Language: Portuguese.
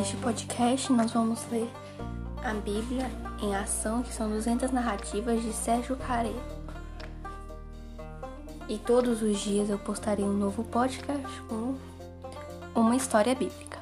Neste podcast, nós vamos ler a Bíblia em Ação, que são 200 narrativas de Sérgio Carê. E todos os dias eu postarei um novo podcast com uma história bíblica.